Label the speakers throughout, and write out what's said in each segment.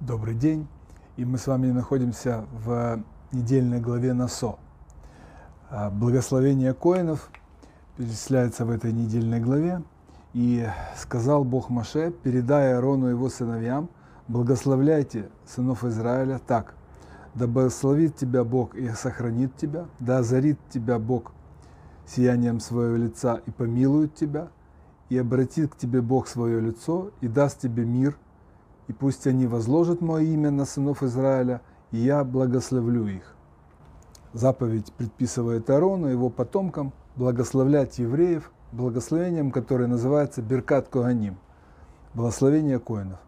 Speaker 1: Добрый день, и мы с вами находимся в недельной главе Насо. А, благословение коинов перечисляется в этой недельной главе. И сказал Бог Маше, передай Аарону и его сыновьям, благословляйте сынов Израиля так, да благословит тебя Бог и сохранит тебя, да озарит тебя Бог сиянием своего лица и помилует тебя, и обратит к тебе Бог свое лицо и даст тебе мир, и пусть они возложат мое имя на сынов Израиля, и я благословлю их. Заповедь предписывает Аарону и его потомкам благословлять евреев благословением, которое называется Беркат Коганим, благословение коинов.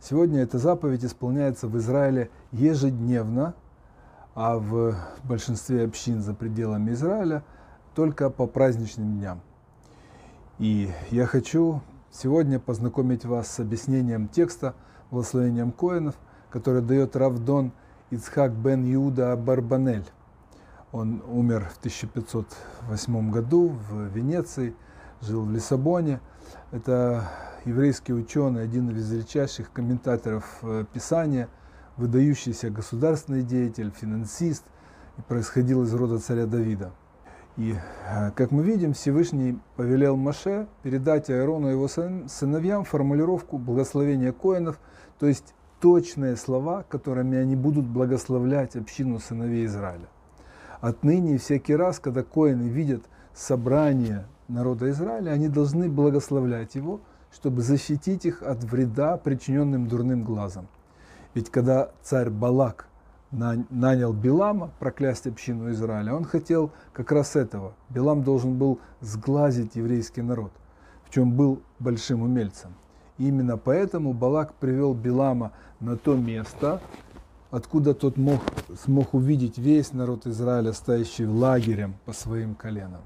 Speaker 1: Сегодня эта заповедь исполняется в Израиле ежедневно, а в большинстве общин за пределами Израиля только по праздничным дням. И я хочу сегодня познакомить вас с объяснением текста благословением коинов, который дает Равдон Ицхак бен Иуда Барбанель. Он умер в 1508 году в Венеции, жил в Лиссабоне. Это еврейский ученый, один из величайших комментаторов э, Писания, выдающийся государственный деятель, финансист, и происходил из рода царя Давида. И, э, как мы видим, Всевышний повелел Маше передать Аарону и его сыновьям формулировку благословения коинов, то есть точные слова, которыми они будут благословлять общину сыновей Израиля. Отныне всякий раз, когда коины видят собрание народа Израиля, они должны благословлять его, чтобы защитить их от вреда, причиненным дурным глазом. Ведь когда царь Балак нанял Билама проклясть общину Израиля, он хотел как раз этого. Билам должен был сглазить еврейский народ, в чем был большим умельцем. И именно поэтому Балак привел Билама на то место, откуда тот мог, смог увидеть весь народ Израиля, стоящий лагерем по своим коленам.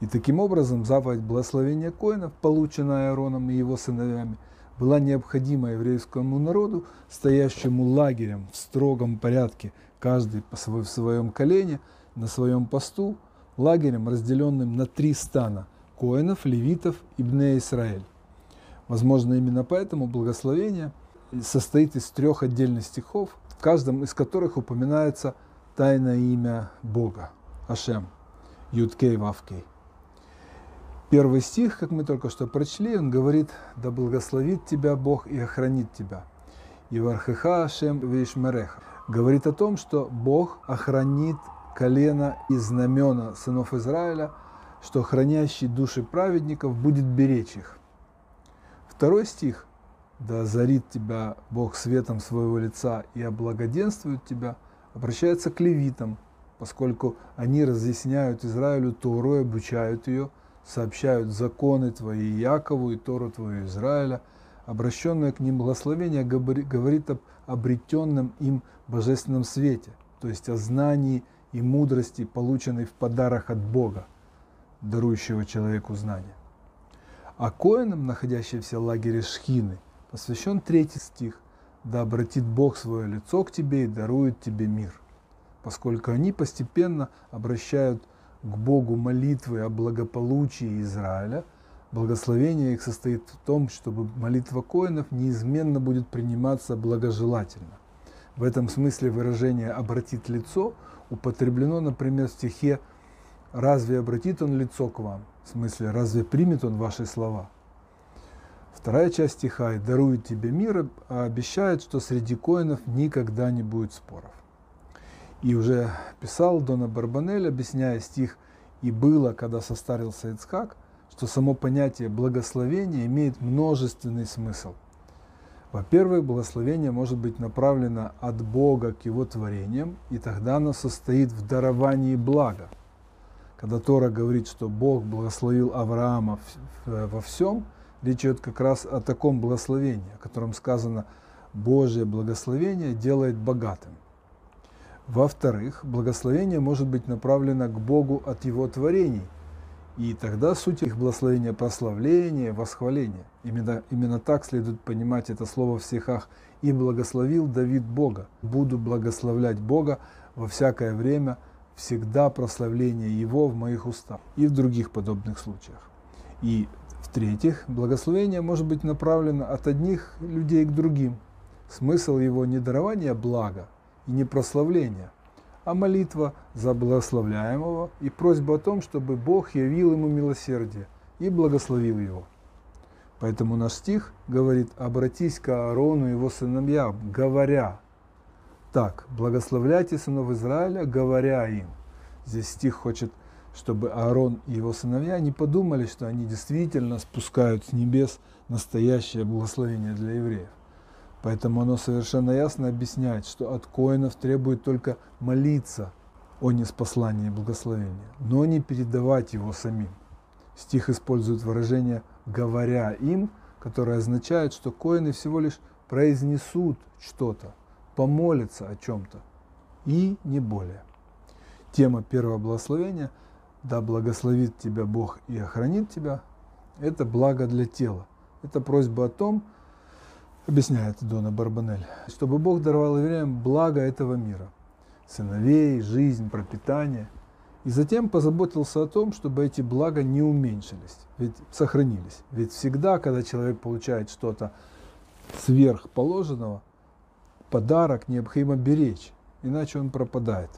Speaker 1: И таким образом заповедь благословения коинов, полученная Аароном и его сыновьями, была необходима еврейскому народу, стоящему лагерем в строгом порядке, каждый в своем колене, на своем посту, лагерем, разделенным на три стана – коинов, левитов и Бне Израиль. Возможно, именно поэтому благословение состоит из трех отдельных стихов, в каждом из которых упоминается тайное имя Бога, Ашем, Юдкей Вавкей. Первый стих, как мы только что прочли, он говорит, да благословит тебя Бог и охранит тебя. И вархеха Ашем вишмереха. Говорит о том, что Бог охранит колено и знамена сынов Израиля, что хранящий души праведников будет беречь их. Второй стих да озарит тебя Бог светом своего лица и облагоденствует тебя, обращается к левитам, поскольку они разъясняют Израилю Тору и обучают ее, сообщают законы твои Якову и Тору твою Израиля. Обращенное к ним благословение говорит об обретенном им божественном свете, то есть о знании и мудрости, полученной в подарок от Бога, дарующего человеку знания. А коинам, находящимся в лагере Шхины – посвящен третий стих. «Да обратит Бог свое лицо к тебе и дарует тебе мир», поскольку они постепенно обращают к Богу молитвы о благополучии Израиля, благословение их состоит в том, чтобы молитва коинов неизменно будет приниматься благожелательно. В этом смысле выражение «обратит лицо» употреблено, например, в стихе «Разве обратит он лицо к вам?» В смысле «Разве примет он ваши слова?» Вторая часть стиха «И дарует тебе мир» обещает, что среди коинов никогда не будет споров. И уже писал Дона Барбанель, объясняя стих «И было, когда состарился Ицхак», что само понятие благословения имеет множественный смысл. Во-первых, благословение может быть направлено от Бога к Его творениям, и тогда оно состоит в даровании блага. Когда Тора говорит, что Бог благословил Авраама во всем – Речь идет как раз о таком благословении, о котором сказано «Божье благословение делает богатым». Во-вторых, благословение может быть направлено к Богу от Его творений, и тогда суть их благословения – прославление, восхваление. Именно, именно так следует понимать это слово в стихах «И благословил Давид Бога». «Буду благословлять Бога во всякое время, всегда прославление Его в моих устах» и в других подобных случаях. И В-третьих, благословение может быть направлено от одних людей к другим. Смысл его не дарование блага и не прославление, а молитва за благословляемого и просьба о том, чтобы Бог явил ему милосердие и благословил его. Поэтому наш стих говорит «обратись к Аарону и его сыновьям, говоря». Так, благословляйте сынов Израиля, говоря им. Здесь стих хочет, чтобы Аарон и его сыновья не подумали, что они действительно спускают с небес настоящее благословение для евреев. Поэтому оно совершенно ясно объясняет, что от коинов требует только молиться о неспослании и благословении, но не передавать его самим. Стих использует выражение «говоря им», которое означает, что коины всего лишь произнесут что-то, помолятся о чем-то, и не более. Тема первого благословения «Да благословит тебя Бог и охранит тебя» – это благо для тела. Это просьба о том, объясняет Дона Барбанель, чтобы Бог даровал евреям благо этого мира – сыновей, жизнь, пропитание – и затем позаботился о том, чтобы эти блага не уменьшились, ведь сохранились. Ведь всегда, когда человек получает что-то сверхположенного, подарок необходимо беречь, иначе он пропадает.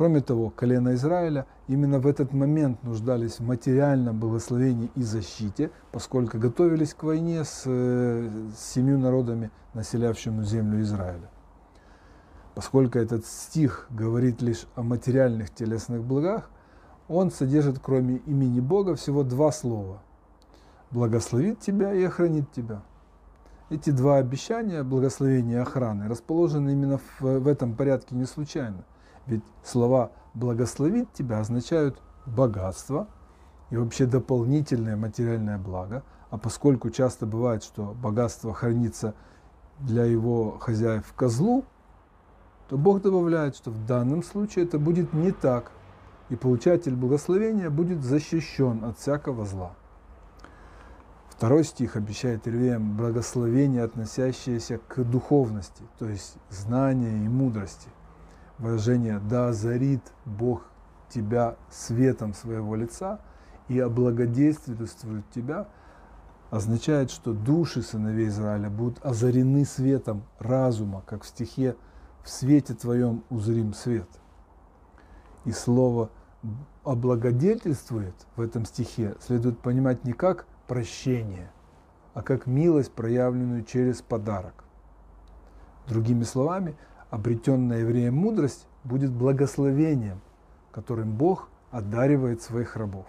Speaker 1: Кроме того, колено Израиля именно в этот момент нуждались в материальном благословении и защите, поскольку готовились к войне с, э, с семью народами, населявшими землю Израиля. Поскольку этот стих говорит лишь о материальных телесных благах, он содержит кроме имени Бога всего два слова. Благословит тебя и охранит тебя. Эти два обещания, благословения и охраны, расположены именно в, в этом порядке не случайно. Ведь слова «благословит тебя» означают богатство и вообще дополнительное материальное благо, а поскольку часто бывает, что богатство хранится для его хозяев в козлу, то Бог добавляет, что в данном случае это будет не так, и получатель благословения будет защищен от всякого зла. Второй стих обещает Ирвеям благословение, относящееся к духовности, то есть знания и мудрости. Выражение «да озарит Бог тебя светом своего лица и облагодетельствует тебя» означает, что души сыновей Израиля будут озарены светом разума, как в стихе в свете Твоем узрим свет. И слово облагодетельствует в этом стихе следует понимать не как прощение, а как милость, проявленную через подарок. Другими словами, обретенная евреем мудрость будет благословением, которым Бог одаривает своих рабов.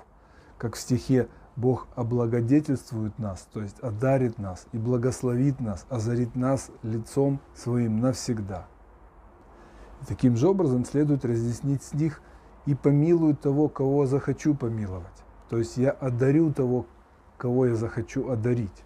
Speaker 1: Как в стихе Бог облагодетельствует нас, то есть одарит нас и благословит нас, озарит нас лицом своим навсегда – Таким же образом следует разъяснить стих «и помилую того, кого захочу помиловать». То есть я одарю того, кого я захочу одарить.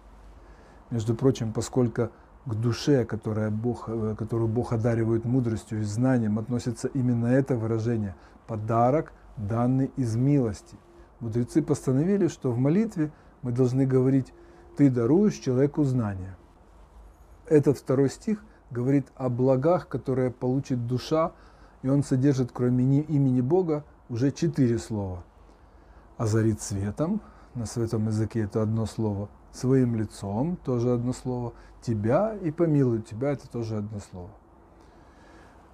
Speaker 1: Между прочим, поскольку к душе, которая Бог, э, которую Бог одаривает мудростью и знанием, относится именно это выражение «подарок, данный из милости». Мудрецы постановили, что в молитве мы должны говорить «ты даруешь человеку знания». Этот второй стих – говорит о благах, которые получит душа, и он содержит, кроме имени Бога, уже четыре слова. Озарит светом, на светом языке это одно слово, своим лицом, тоже одно слово, тебя и помилует тебя, это тоже одно слово.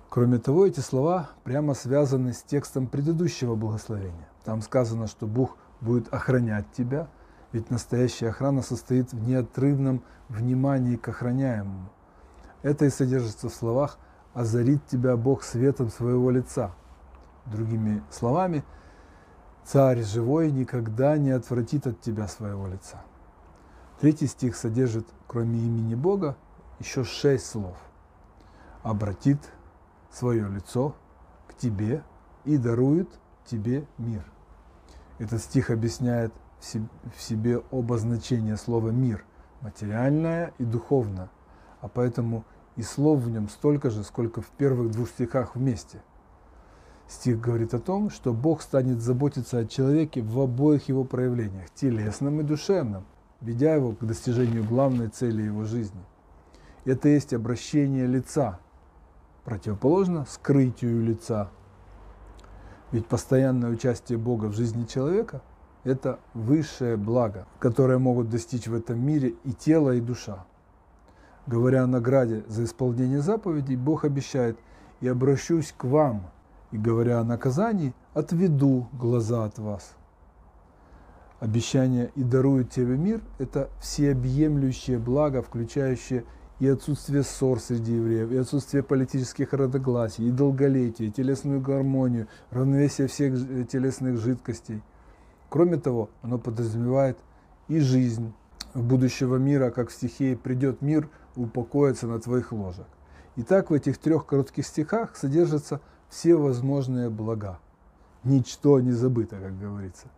Speaker 1: Кроме того, эти слова прямо связаны с текстом предыдущего благословения. Там сказано, что Бог будет охранять тебя, ведь настоящая охрана состоит в неотрывном внимании к охраняемому – это и содержится в словах «озарит тебя Бог светом своего лица». Другими словами, «Царь живой никогда не отвратит от тебя своего лица». Третий стих содержит, кроме имени Бога, еще шесть слов. «Обратит свое лицо к тебе и дарует тебе мир». Этот стих объясняет в себе оба значения слова «мир» – материальное и духовное – а поэтому и слов в нем столько же, сколько в первых двух стихах вместе. Стих говорит о том, что Бог станет заботиться о человеке в обоих его проявлениях, телесном и душевном, ведя его к достижению главной цели его жизни. Это есть обращение лица, противоположно скрытию лица. Ведь постоянное участие Бога в жизни человека – это высшее благо, которое могут достичь в этом мире и тело, и душа. Говоря о награде за исполнение заповедей, Бог обещает «И обращусь к вам», и говоря о наказании, «Отведу глаза от вас». Обещание «И дарует тебе мир» – это всеобъемлющее благо, включающее и отсутствие ссор среди евреев, и отсутствие политических разногласий, и долголетие, и телесную гармонию, равновесие всех телесных жидкостей. Кроме того, оно подразумевает и жизнь будущего мира, как в стихе «Придет мир, упокоится на твоих ложах». Итак, в этих трех коротких стихах содержатся все возможные блага. Ничто не забыто, как говорится.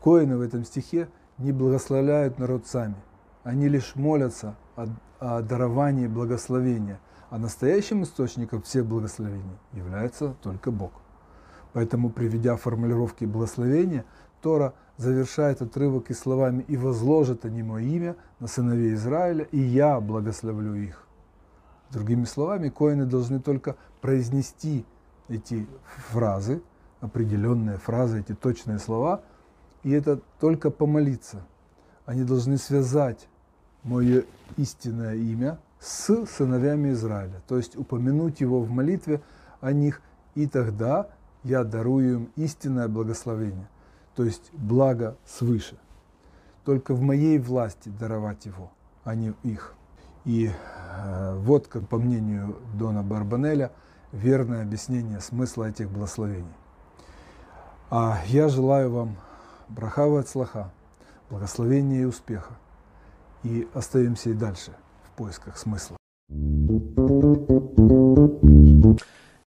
Speaker 1: Коины в этом стихе не благословляют народ сами. Они лишь молятся о, о даровании благословения, а настоящим источником всех благословений является только Бог. Поэтому, приведя формулировки благословения, Тора завершает отрывок и словами «И возложат они мое имя на сыновей Израиля, и я благословлю их». Другими словами, коины должны только произнести эти фразы, определенные фразы, эти точные слова, и это только помолиться. Они должны связать мое истинное имя с сыновьями Израиля, то есть упомянуть его в молитве о них, и тогда я дарую им истинное благословение, то есть благо свыше. Только в моей власти даровать его, а не их. И э, вот, как по мнению Дона Барбанеля, верное объяснение смысла этих благословений. А я желаю вам брахава от слаха, благословения и успеха и остаемся и дальше в поисках смысла.